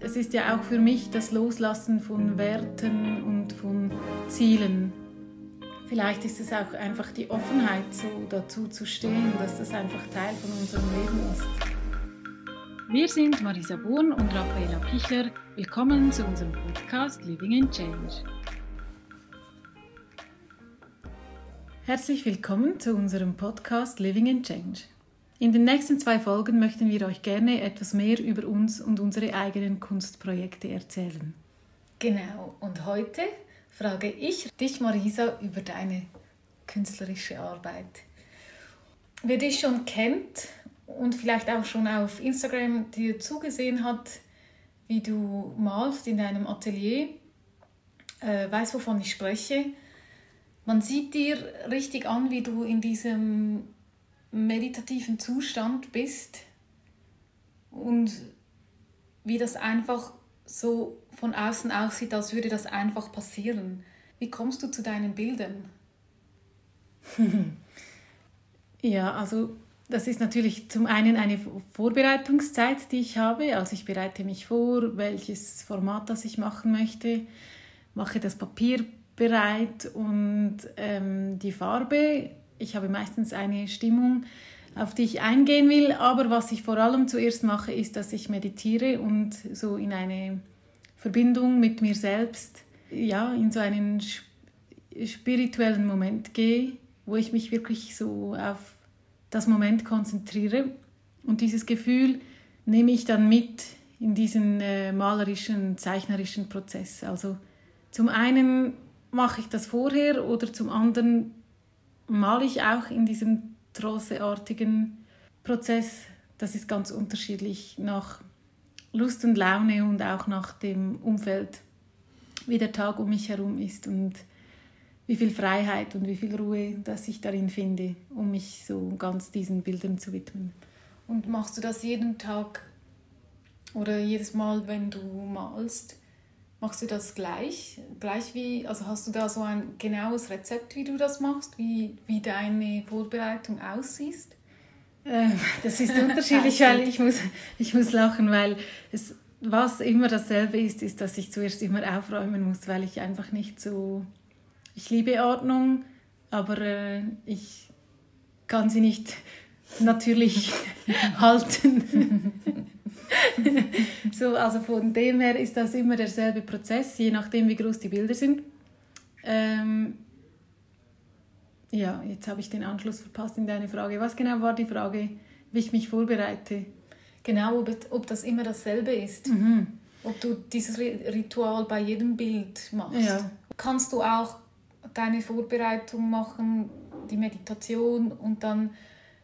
Es ist ja auch für mich das Loslassen von Werten und von Zielen. Vielleicht ist es auch einfach die Offenheit, so dazu zu stehen, dass das einfach Teil von unserem Leben ist. Wir sind Marisa Bohn und Raffaela Pichler. Willkommen zu unserem Podcast Living in Change. Herzlich willkommen zu unserem Podcast Living in Change. In den nächsten zwei Folgen möchten wir euch gerne etwas mehr über uns und unsere eigenen Kunstprojekte erzählen. Genau, und heute frage ich dich, Marisa, über deine künstlerische Arbeit. Wer dich schon kennt und vielleicht auch schon auf Instagram dir zugesehen hat, wie du malst in deinem Atelier, äh, weiß, wovon ich spreche. Man sieht dir richtig an, wie du in diesem meditativen Zustand bist und wie das einfach so von außen aussieht, als würde das einfach passieren. Wie kommst du zu deinen Bildern? ja, also das ist natürlich zum einen eine Vorbereitungszeit, die ich habe. Also ich bereite mich vor, welches Format das ich machen möchte, mache das Papier bereit und ähm, die Farbe. Ich habe meistens eine Stimmung, auf die ich eingehen will, aber was ich vor allem zuerst mache, ist, dass ich meditiere und so in eine Verbindung mit mir selbst, ja, in so einen spirituellen Moment gehe, wo ich mich wirklich so auf das Moment konzentriere und dieses Gefühl nehme ich dann mit in diesen äh, malerischen, zeichnerischen Prozess. Also zum einen mache ich das vorher oder zum anderen male ich auch in diesem trosseartigen Prozess. Das ist ganz unterschiedlich nach Lust und Laune und auch nach dem Umfeld, wie der Tag um mich herum ist und wie viel Freiheit und wie viel Ruhe, dass ich darin finde, um mich so ganz diesen Bildern zu widmen. Und machst du das jeden Tag oder jedes Mal, wenn du malst? Machst du das gleich? Gleich wie, also hast du da so ein genaues Rezept, wie du das machst, wie, wie deine Vorbereitung aussieht? Ähm, das ist unterschiedlich, weil ich muss, ich muss lachen, weil es, was immer dasselbe ist, ist, dass ich zuerst immer aufräumen muss, weil ich einfach nicht so, ich liebe Ordnung, aber äh, ich kann sie nicht natürlich halten. so, also von dem her ist das immer derselbe Prozess, je nachdem, wie groß die Bilder sind. Ähm, ja, jetzt habe ich den Anschluss verpasst in deine Frage. Was genau war die Frage, wie ich mich vorbereite? Genau, ob, ob das immer dasselbe ist. Mhm. Ob du dieses Ritual bei jedem Bild machst. Ja. Kannst du auch deine Vorbereitung machen, die Meditation und dann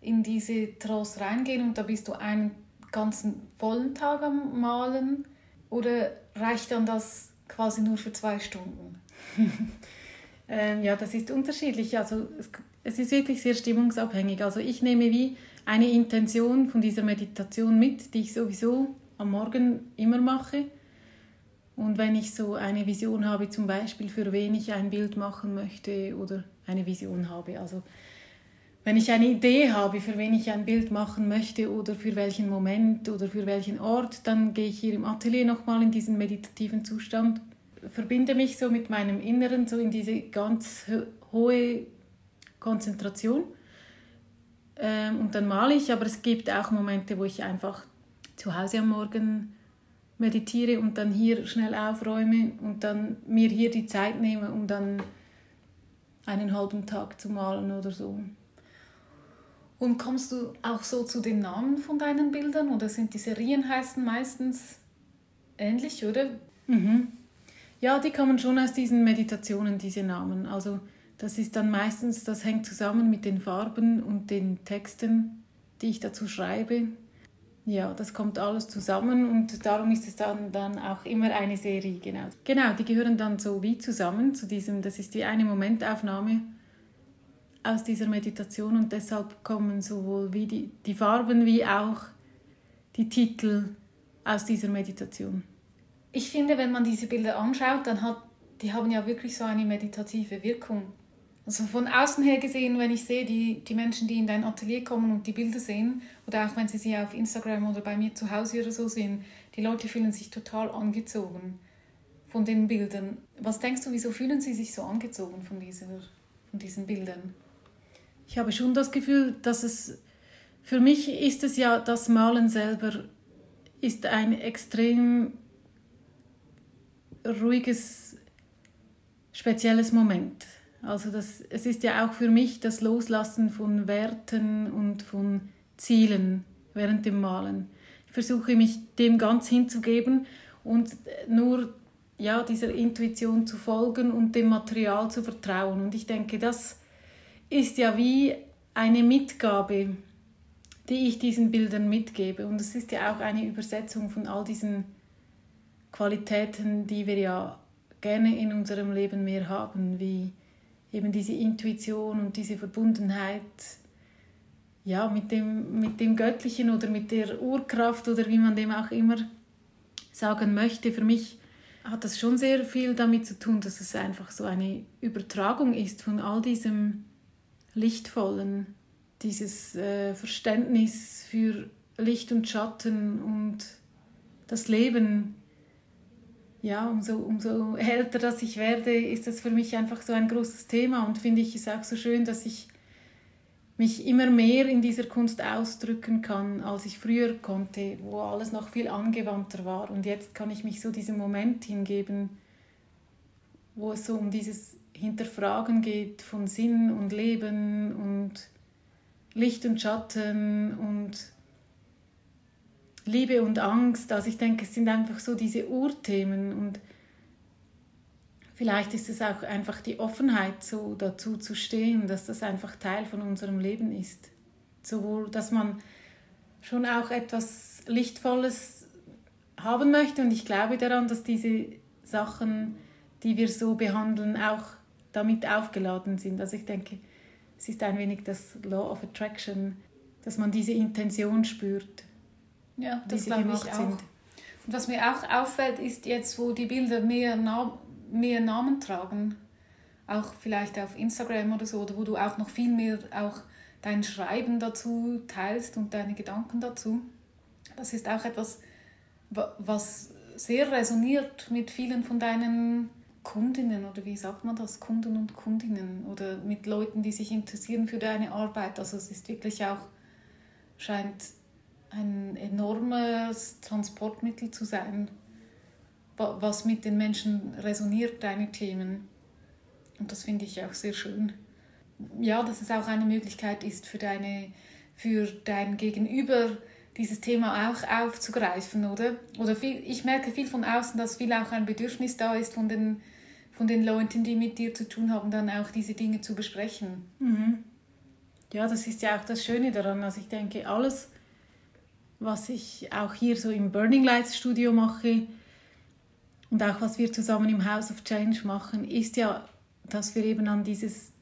in diese Trance reingehen und da bist du einen ganzen vollen Tag am Malen oder reicht dann das quasi nur für zwei Stunden? ähm, ja, das ist unterschiedlich. Also es, es ist wirklich sehr stimmungsabhängig. Also ich nehme wie eine Intention von dieser Meditation mit, die ich sowieso am Morgen immer mache. Und wenn ich so eine Vision habe, zum Beispiel für wen ich ein Bild machen möchte oder eine Vision habe, also wenn ich eine Idee habe, für wen ich ein Bild machen möchte oder für welchen Moment oder für welchen Ort, dann gehe ich hier im Atelier nochmal in diesen meditativen Zustand, verbinde mich so mit meinem Inneren, so in diese ganz hohe Konzentration. Ähm, und dann male ich, aber es gibt auch Momente, wo ich einfach zu Hause am Morgen meditiere und dann hier schnell aufräume und dann mir hier die Zeit nehme, um dann einen halben Tag zu malen oder so. Und kommst du auch so zu den Namen von deinen Bildern oder sind die Serien heißen meistens ähnlich, oder? Mhm. Ja, die kommen schon aus diesen Meditationen, diese Namen. Also das ist dann meistens, das hängt zusammen mit den Farben und den Texten, die ich dazu schreibe. Ja, das kommt alles zusammen und darum ist es dann, dann auch immer eine Serie, genau. Genau, die gehören dann so wie zusammen zu diesem, das ist wie eine Momentaufnahme aus dieser Meditation und deshalb kommen sowohl wie die, die Farben wie auch die Titel aus dieser Meditation. Ich finde, wenn man diese Bilder anschaut, dann hat die haben ja wirklich so eine meditative Wirkung. Also von außen her gesehen, wenn ich sehe, die, die Menschen, die in dein Atelier kommen und die Bilder sehen, oder auch wenn sie sie auf Instagram oder bei mir zu Hause oder so sehen, die Leute fühlen sich total angezogen von den Bildern. Was denkst du, wieso fühlen sie sich so angezogen von, dieser, von diesen Bildern? Ich habe schon das Gefühl, dass es, für mich ist es ja, das Malen selber ist ein extrem ruhiges, spezielles Moment also das, es ist ja auch für mich das Loslassen von Werten und von Zielen während dem Malen. Ich versuche mich dem ganz hinzugeben und nur ja, dieser Intuition zu folgen und dem Material zu vertrauen. Und ich denke, das ist ja wie eine Mitgabe, die ich diesen Bildern mitgebe. Und es ist ja auch eine Übersetzung von all diesen Qualitäten, die wir ja gerne in unserem Leben mehr haben, wie eben diese Intuition und diese Verbundenheit ja, mit, dem, mit dem Göttlichen oder mit der Urkraft oder wie man dem auch immer sagen möchte. Für mich hat das schon sehr viel damit zu tun, dass es einfach so eine Übertragung ist von all diesem Lichtvollen, dieses äh, Verständnis für Licht und Schatten und das Leben ja, umso, umso älter dass ich werde, ist das für mich einfach so ein großes Thema und finde ich es auch so schön, dass ich mich immer mehr in dieser Kunst ausdrücken kann, als ich früher konnte, wo alles noch viel angewandter war. Und jetzt kann ich mich so diesem Moment hingeben, wo es so um dieses Hinterfragen geht von Sinn und Leben und Licht und Schatten und Liebe und Angst. Also ich denke, es sind einfach so diese Urthemen und vielleicht ist es auch einfach die Offenheit, so dazu zu stehen, dass das einfach Teil von unserem Leben ist. Sowohl, dass man schon auch etwas Lichtvolles haben möchte und ich glaube daran, dass diese Sachen, die wir so behandeln, auch damit aufgeladen sind. Also ich denke, es ist ein wenig das Law of Attraction, dass man diese Intention spürt. Ja, das glaube ich auch. Sind. Und was mir auch auffällt, ist jetzt, wo die Bilder mehr, Na mehr Namen tragen, auch vielleicht auf Instagram oder so, oder wo du auch noch viel mehr auch dein Schreiben dazu teilst und deine Gedanken dazu. Das ist auch etwas, was sehr resoniert mit vielen von deinen Kundinnen oder wie sagt man das, Kunden und Kundinnen oder mit Leuten, die sich interessieren für deine Arbeit. Also es ist wirklich auch, scheint ein enormes Transportmittel zu sein, was mit den Menschen resoniert, deine Themen. Und das finde ich auch sehr schön. Ja, dass es auch eine Möglichkeit ist für, deine, für dein Gegenüber, dieses Thema auch aufzugreifen, oder? Oder viel, ich merke viel von außen, dass viel auch ein Bedürfnis da ist von den, von den Leuten, die mit dir zu tun haben, dann auch diese Dinge zu besprechen. Mhm. Ja, das ist ja auch das Schöne daran. Also ich denke, alles, was ich auch hier so im Burning Lights Studio mache und auch was wir zusammen im House of Change machen, ist ja, dass wir eben an dieses,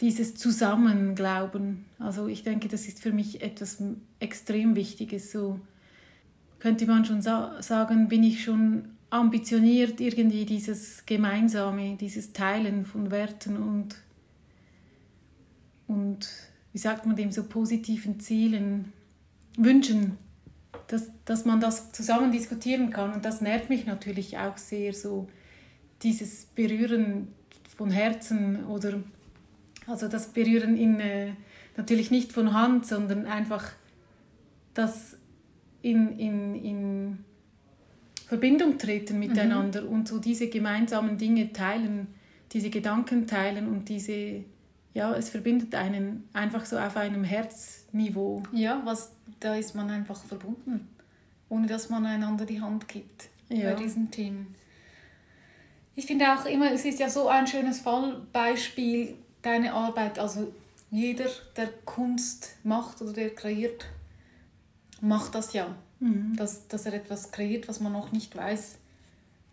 dieses Zusammen glauben. Also ich denke, das ist für mich etwas extrem Wichtiges. So könnte man schon sa sagen, bin ich schon ambitioniert, irgendwie dieses Gemeinsame, dieses Teilen von Werten und, und wie sagt man dem, so positiven Zielen wünschen, dass, dass man das zusammen diskutieren kann. Und das nährt mich natürlich auch sehr, so dieses Berühren von Herzen oder also das Berühren in, äh, natürlich nicht von Hand, sondern einfach das in, in, in Verbindung treten miteinander mhm. und so diese gemeinsamen Dinge teilen, diese Gedanken teilen und diese, ja, es verbindet einen einfach so auf einem Herzniveau. Ja, was da ist man einfach verbunden, ohne dass man einander die Hand gibt ja. bei diesen Themen. Ich finde auch immer, es ist ja so ein schönes Fallbeispiel, deine Arbeit. Also jeder, der Kunst macht oder der kreiert, macht das ja. Mhm. Dass, dass er etwas kreiert, was man noch nicht weiß,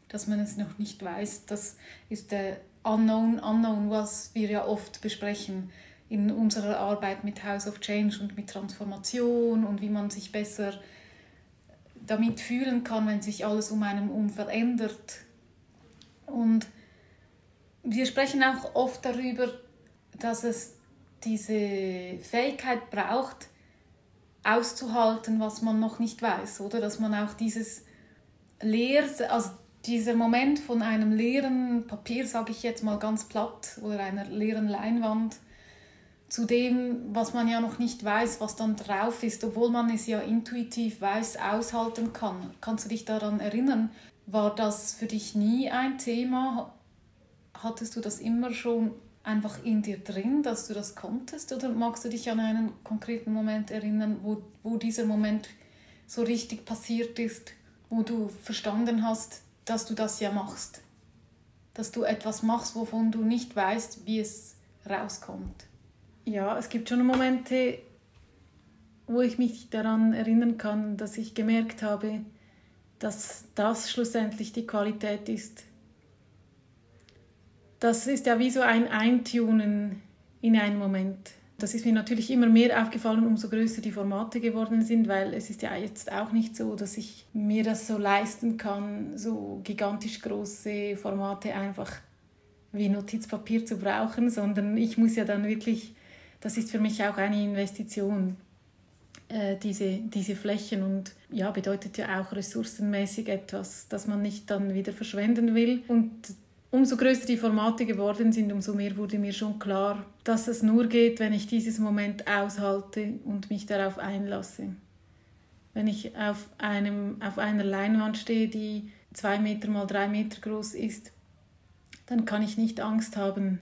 dass man es noch nicht weiß. Das ist der Unknown Unknown, was wir ja oft besprechen in unserer Arbeit mit House of Change und mit Transformation und wie man sich besser damit fühlen kann, wenn sich alles um einen um verändert. Und wir sprechen auch oft darüber, dass es diese Fähigkeit braucht, auszuhalten, was man noch nicht weiß, oder? Dass man auch dieses Leer, also dieser Moment von einem leeren Papier, sage ich jetzt mal ganz platt, oder einer leeren Leinwand, zu dem, was man ja noch nicht weiß, was dann drauf ist, obwohl man es ja intuitiv weiß, aushalten kann. Kannst du dich daran erinnern? War das für dich nie ein Thema? Hattest du das immer schon einfach in dir drin, dass du das konntest? Oder magst du dich an einen konkreten Moment erinnern, wo, wo dieser Moment so richtig passiert ist, wo du verstanden hast, dass du das ja machst? Dass du etwas machst, wovon du nicht weißt, wie es rauskommt? ja, es gibt schon Momente, wo ich mich daran erinnern kann, dass ich gemerkt habe, dass das schlussendlich die Qualität ist. Das ist ja wie so ein Eintunen in einen Moment. Das ist mir natürlich immer mehr aufgefallen, umso größer die Formate geworden sind, weil es ist ja jetzt auch nicht so, dass ich mir das so leisten kann, so gigantisch große Formate einfach wie Notizpapier zu brauchen, sondern ich muss ja dann wirklich das ist für mich auch eine Investition, äh, diese, diese Flächen und ja, bedeutet ja auch ressourcenmäßig etwas, das man nicht dann wieder verschwenden will. Und umso größer die Formate geworden sind, umso mehr wurde mir schon klar, dass es nur geht, wenn ich dieses Moment aushalte und mich darauf einlasse. Wenn ich auf, einem, auf einer Leinwand stehe, die zwei Meter mal drei Meter groß ist, dann kann ich nicht Angst haben,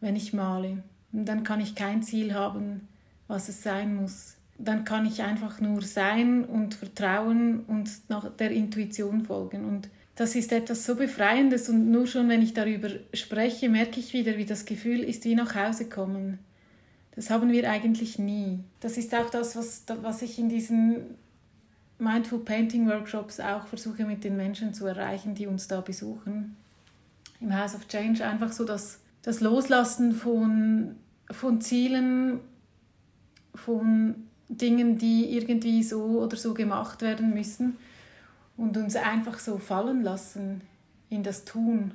wenn ich male. Und dann kann ich kein Ziel haben, was es sein muss. Dann kann ich einfach nur sein und vertrauen und nach der Intuition folgen. Und das ist etwas so Befreiendes und nur schon, wenn ich darüber spreche, merke ich wieder, wie das Gefühl ist, wie nach Hause kommen. Das haben wir eigentlich nie. Das ist auch das, was, was ich in diesen Mindful Painting Workshops auch versuche mit den Menschen zu erreichen, die uns da besuchen. Im House of Change einfach so das, das Loslassen von von Zielen, von Dingen, die irgendwie so oder so gemacht werden müssen und uns einfach so fallen lassen in das Tun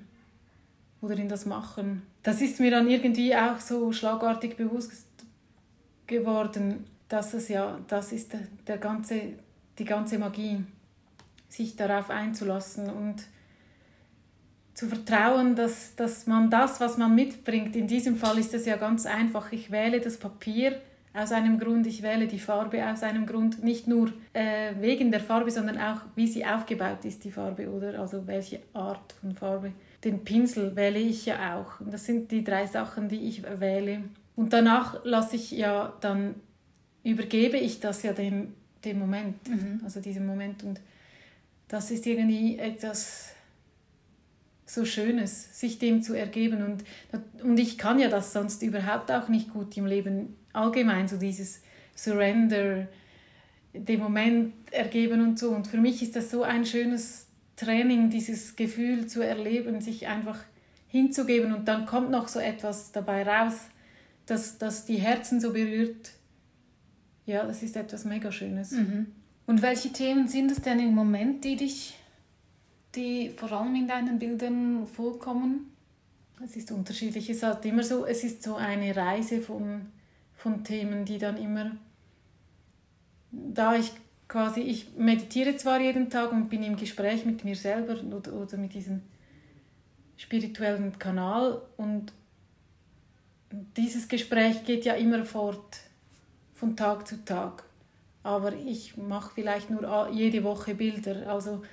oder in das Machen. Das ist mir dann irgendwie auch so schlagartig bewusst geworden, dass es ja, das ist der, der ganze, die ganze Magie, sich darauf einzulassen und zu vertrauen, dass, dass man das, was man mitbringt, in diesem Fall ist es ja ganz einfach, ich wähle das Papier aus einem Grund, ich wähle die Farbe aus einem Grund, nicht nur äh, wegen der Farbe, sondern auch, wie sie aufgebaut ist, die Farbe, oder also welche Art von Farbe. Den Pinsel wähle ich ja auch. Und das sind die drei Sachen, die ich wähle. Und danach lasse ich ja, dann übergebe ich das ja dem, dem Moment, mhm. also diesem Moment. Und das ist irgendwie etwas so Schönes, sich dem zu ergeben. Und, und ich kann ja das sonst überhaupt auch nicht gut im Leben allgemein, so dieses Surrender, dem Moment ergeben und so. Und für mich ist das so ein schönes Training, dieses Gefühl zu erleben, sich einfach hinzugeben. Und dann kommt noch so etwas dabei raus, dass, dass die Herzen so berührt. Ja, das ist etwas mega Schönes. Mhm. Und welche Themen sind es denn im Moment, die dich die vor allem in deinen Bildern vorkommen? Es ist unterschiedlich. Es ist immer so, es ist so eine Reise von, von Themen, die dann immer, da ich quasi, ich meditiere zwar jeden Tag und bin im Gespräch mit mir selber oder, oder mit diesem spirituellen Kanal und dieses Gespräch geht ja immer fort von Tag zu Tag. Aber ich mache vielleicht nur jede Woche Bilder. Also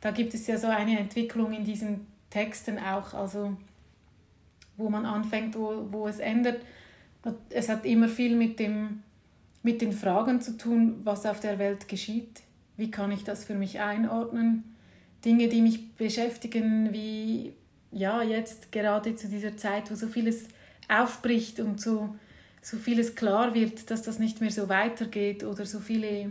da gibt es ja so eine Entwicklung in diesen Texten auch, also wo man anfängt, wo, wo es ändert. Es hat immer viel mit, dem, mit den Fragen zu tun, was auf der Welt geschieht. Wie kann ich das für mich einordnen? Dinge, die mich beschäftigen, wie ja, jetzt gerade zu dieser Zeit, wo so vieles aufbricht und so, so vieles klar wird, dass das nicht mehr so weitergeht oder so viele,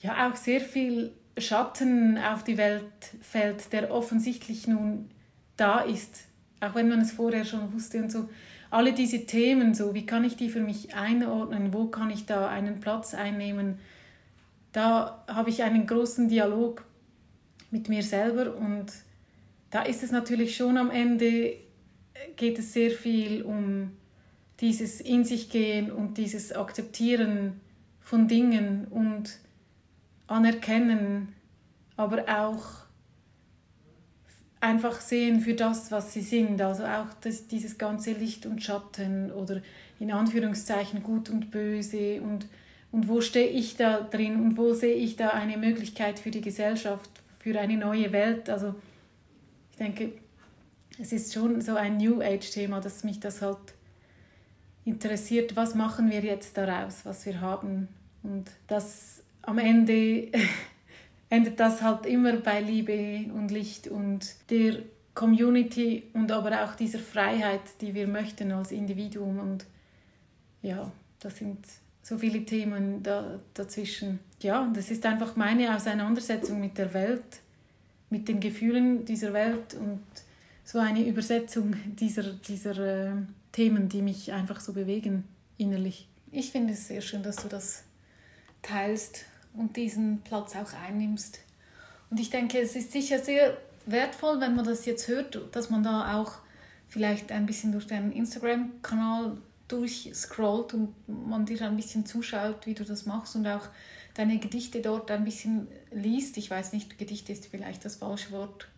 ja, auch sehr viel Schatten auf die Welt fällt, der offensichtlich nun da ist, auch wenn man es vorher schon wusste und so. Alle diese Themen, so wie kann ich die für mich einordnen, wo kann ich da einen Platz einnehmen, da habe ich einen großen Dialog mit mir selber und da ist es natürlich schon am Ende, geht es sehr viel um dieses In sich gehen und dieses Akzeptieren von Dingen und Anerkennen, aber auch einfach sehen für das, was sie sind. Also auch das, dieses ganze Licht und Schatten oder in Anführungszeichen gut und böse und, und wo stehe ich da drin und wo sehe ich da eine Möglichkeit für die Gesellschaft, für eine neue Welt. Also ich denke, es ist schon so ein New Age-Thema, dass mich das halt interessiert, was machen wir jetzt daraus, was wir haben. Und das am Ende endet das halt immer bei Liebe und Licht und der Community und aber auch dieser Freiheit, die wir möchten als Individuum. Und ja, das sind so viele Themen da, dazwischen. Ja, das ist einfach meine Auseinandersetzung mit der Welt, mit den Gefühlen dieser Welt und so eine Übersetzung dieser, dieser äh, Themen, die mich einfach so bewegen innerlich. Ich finde es sehr schön, dass du das teilst und diesen Platz auch einnimmst. Und ich denke, es ist sicher sehr wertvoll, wenn man das jetzt hört, dass man da auch vielleicht ein bisschen durch deinen Instagram-Kanal durchscrollt und man dir ein bisschen zuschaut, wie du das machst und auch deine Gedichte dort ein bisschen liest. Ich weiß nicht, Gedichte ist vielleicht das falsche Wort.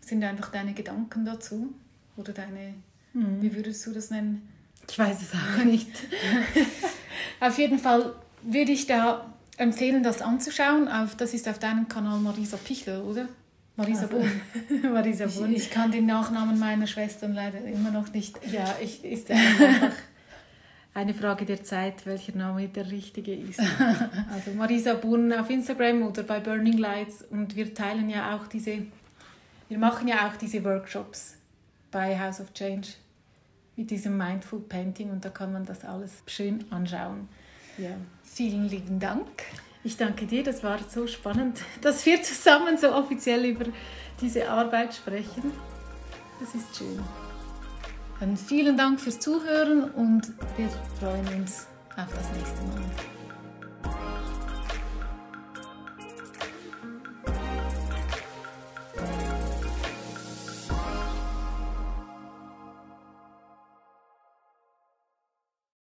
Sind einfach deine Gedanken dazu oder deine, mhm. wie würdest du das nennen? Ich weiß es auch nicht. Auf jeden Fall würde ich da empfehlen, das anzuschauen. Auf, das ist auf deinem Kanal Marisa Pichler, oder? Marisa also, Bohn. Marisa Bohn. Ich, ich, kann den Nachnamen meiner Schwestern leider immer noch nicht. Ja, ich, ist einfach eine Frage der Zeit, welcher Name der richtige ist. Also Marisa Bohn auf Instagram oder bei Burning Lights und wir teilen ja auch diese, wir machen ja auch diese Workshops bei House of Change mit diesem Mindful Painting und da kann man das alles schön anschauen. Ja. Vielen lieben Dank. Ich danke dir, das war so spannend, dass wir zusammen so offiziell über diese Arbeit sprechen. Das ist schön. Dann vielen Dank fürs Zuhören und wir freuen uns auf das nächste Mal.